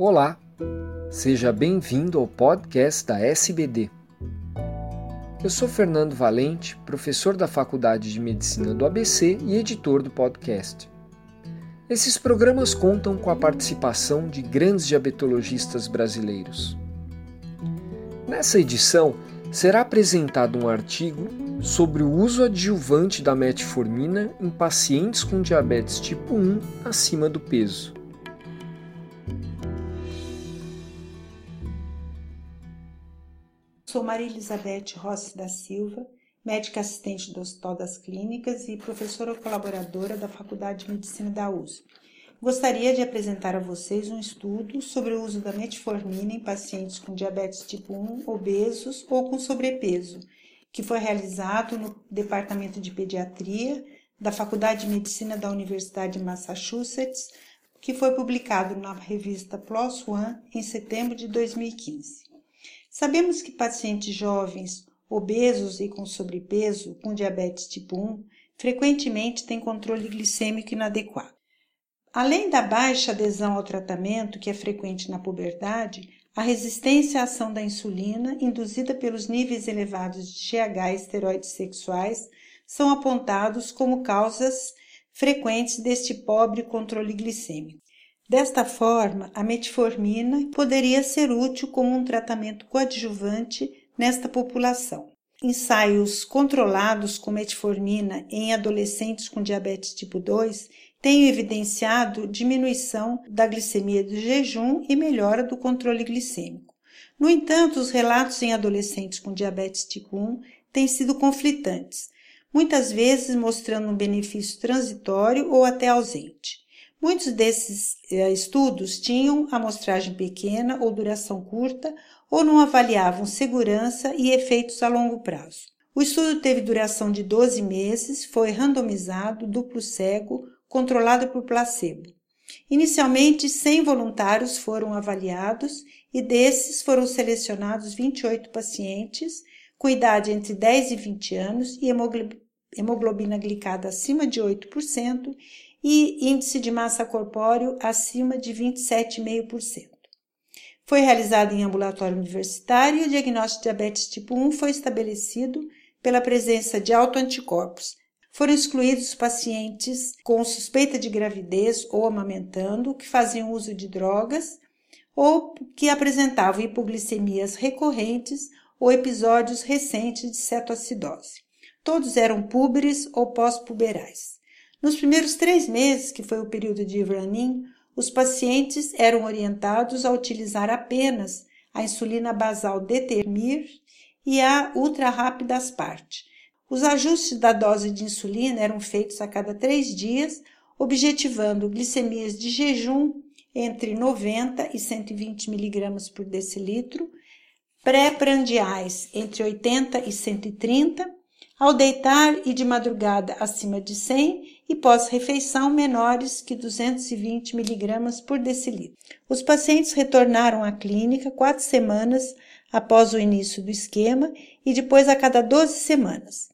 Olá, seja bem-vindo ao podcast da SBD. Eu sou Fernando Valente, professor da Faculdade de Medicina do ABC e editor do podcast. Esses programas contam com a participação de grandes diabetologistas brasileiros. Nessa edição, será apresentado um artigo sobre o uso adjuvante da metformina em pacientes com diabetes tipo 1 acima do peso. Sou Maria Elizabeth Rossi da Silva, médica assistente do Hospital das Clínicas e professora colaboradora da Faculdade de Medicina da USP. Gostaria de apresentar a vocês um estudo sobre o uso da metformina em pacientes com diabetes tipo 1, obesos ou com sobrepeso, que foi realizado no Departamento de Pediatria da Faculdade de Medicina da Universidade de Massachusetts, que foi publicado na revista PLOS ONE em setembro de 2015. Sabemos que pacientes jovens, obesos e com sobrepeso, com diabetes tipo 1, frequentemente têm controle glicêmico inadequado. Além da baixa adesão ao tratamento, que é frequente na puberdade, a resistência à ação da insulina, induzida pelos níveis elevados de GH e esteroides sexuais, são apontados como causas frequentes deste pobre controle glicêmico. Desta forma, a metformina poderia ser útil como um tratamento coadjuvante nesta população. Ensaios controlados com metformina em adolescentes com diabetes tipo 2 têm evidenciado diminuição da glicemia do jejum e melhora do controle glicêmico. No entanto, os relatos em adolescentes com diabetes tipo 1 têm sido conflitantes, muitas vezes mostrando um benefício transitório ou até ausente. Muitos desses eh, estudos tinham amostragem pequena ou duração curta ou não avaliavam segurança e efeitos a longo prazo. O estudo teve duração de 12 meses, foi randomizado, duplo cego, controlado por placebo. Inicialmente, 100 voluntários foram avaliados e desses foram selecionados 28 pacientes com idade entre 10 e 20 anos e hemoglobina glicada acima de 8% e índice de massa corpóreo acima de 27,5%. Foi realizado em ambulatório universitário e o diagnóstico de diabetes tipo 1 foi estabelecido pela presença de autoanticorpos. Foram excluídos pacientes com suspeita de gravidez ou amamentando, que faziam uso de drogas ou que apresentavam hipoglicemias recorrentes ou episódios recentes de cetoacidose. Todos eram púberes ou pós-puberais. Nos primeiros três meses, que foi o período de run-in, os pacientes eram orientados a utilizar apenas a insulina basal Determir e a ultra rápida Asparte. Os ajustes da dose de insulina eram feitos a cada três dias, objetivando glicemias de jejum entre 90 e 120 mg por decilitro, pré-prandiais entre 80 e 130 ao deitar e de madrugada acima de 100 e pós-refeição menores que 220 mg por decilitro. Os pacientes retornaram à clínica quatro semanas após o início do esquema e depois a cada 12 semanas.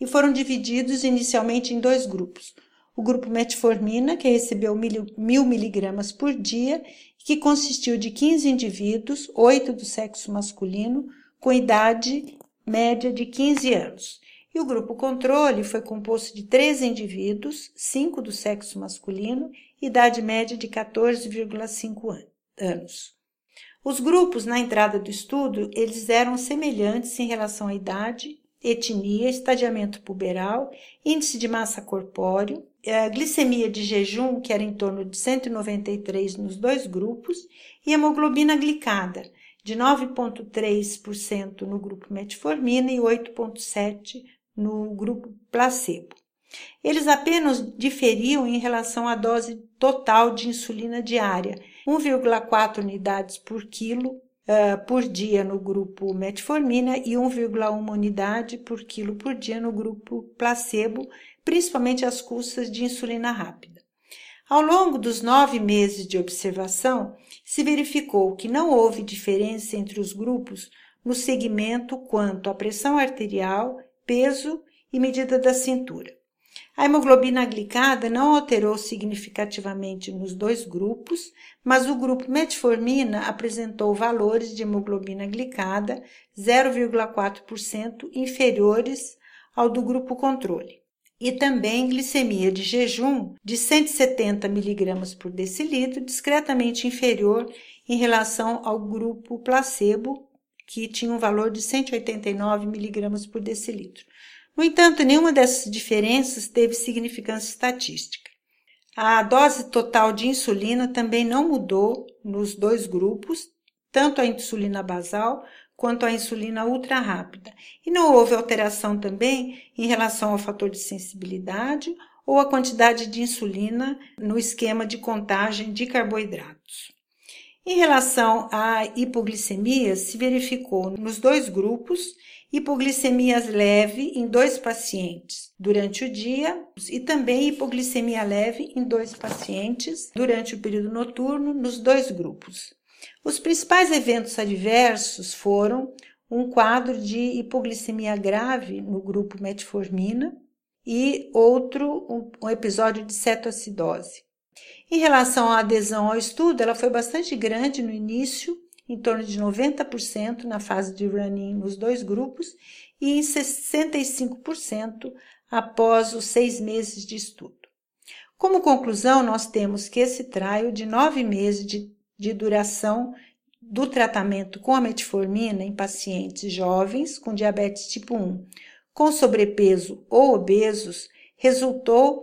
E foram divididos inicialmente em dois grupos. O grupo metformina, que recebeu mil miligramas por dia, que consistiu de 15 indivíduos, 8 do sexo masculino, com idade média de 15 anos e o grupo controle foi composto de três indivíduos, cinco do sexo masculino, idade média de 14,5 anos. Os grupos na entrada do estudo, eles eram semelhantes em relação à idade, etnia, estadiamento puberal, índice de massa corpóreo, glicemia de jejum, que era em torno de 193 nos dois grupos, e hemoglobina glicada, de 9,3% no grupo metformina e 8,7% no grupo placebo. Eles apenas diferiam em relação à dose total de insulina diária, 1,4 unidades por quilo uh, por dia no grupo metformina e 1,1 unidade por quilo por dia no grupo placebo, principalmente às custas de insulina rápida. Ao longo dos nove meses de observação, se verificou que não houve diferença entre os grupos no segmento quanto à pressão arterial peso e medida da cintura. A hemoglobina glicada não alterou significativamente nos dois grupos, mas o grupo metformina apresentou valores de hemoglobina glicada 0,4% inferiores ao do grupo controle. E também glicemia de jejum de 170 mg por decilitro, discretamente inferior em relação ao grupo placebo, que tinha um valor de 189 mg por decilitro. No entanto, nenhuma dessas diferenças teve significância estatística. A dose total de insulina também não mudou nos dois grupos, tanto a insulina basal quanto a insulina ultra rápida, e não houve alteração também em relação ao fator de sensibilidade ou a quantidade de insulina no esquema de contagem de carboidratos. Em relação à hipoglicemia, se verificou nos dois grupos hipoglicemia leve em dois pacientes durante o dia e também hipoglicemia leve em dois pacientes durante o período noturno nos dois grupos. Os principais eventos adversos foram um quadro de hipoglicemia grave no grupo metformina e outro um, episódio de cetoacidose. Em relação à adesão ao estudo, ela foi bastante grande no início, em torno de 90% na fase de run-in nos dois grupos e em 65% após os seis meses de estudo. Como conclusão, nós temos que esse trial de nove meses de, de duração do tratamento com a metformina em pacientes jovens com diabetes tipo 1 com sobrepeso ou obesos resultou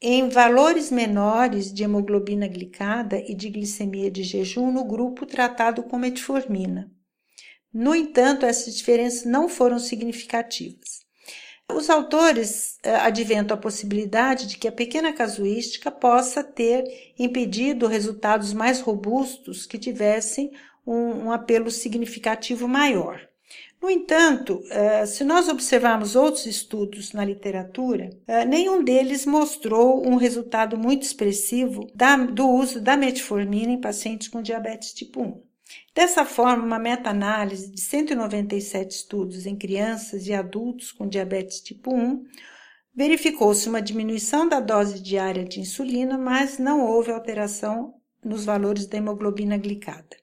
em valores menores de hemoglobina glicada e de glicemia de jejum no grupo tratado com metformina. No entanto, essas diferenças não foram significativas. Os autores eh, adventam a possibilidade de que a pequena casuística possa ter impedido resultados mais robustos que tivessem um, um apelo significativo maior. No entanto, eh, se nós observarmos outros estudos na literatura, eh, nenhum deles mostrou um resultado muito expressivo do uso da metformina em pacientes com diabetes tipo 1. Dessa forma, uma meta-análise de 197 estudos em crianças e adultos com diabetes tipo 1 verificou-se uma diminuição da dose diária de insulina, mas não houve alteração nos valores da hemoglobina glicada.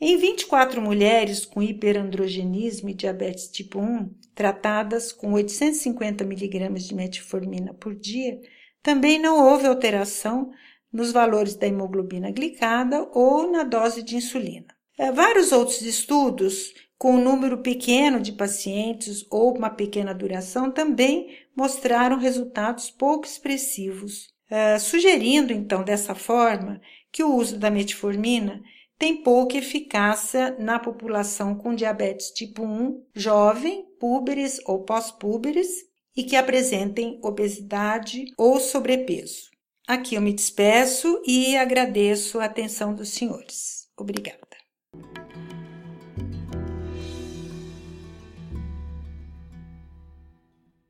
Em 24 mulheres com hiperandrogenismo e diabetes tipo 1, tratadas com 850 mg de metformina por dia, também não houve alteração nos valores da hemoglobina glicada ou na dose de insulina. É, vários outros estudos com um número pequeno de pacientes ou uma pequena duração também mostraram resultados pouco expressivos, é, sugerindo então dessa forma que o uso da metformina tem pouca eficácia na população com diabetes tipo 1, jovem, púberes ou pós-púberes e que apresentem obesidade ou sobrepeso. Aqui eu me despeço e agradeço a atenção dos senhores. Obrigada.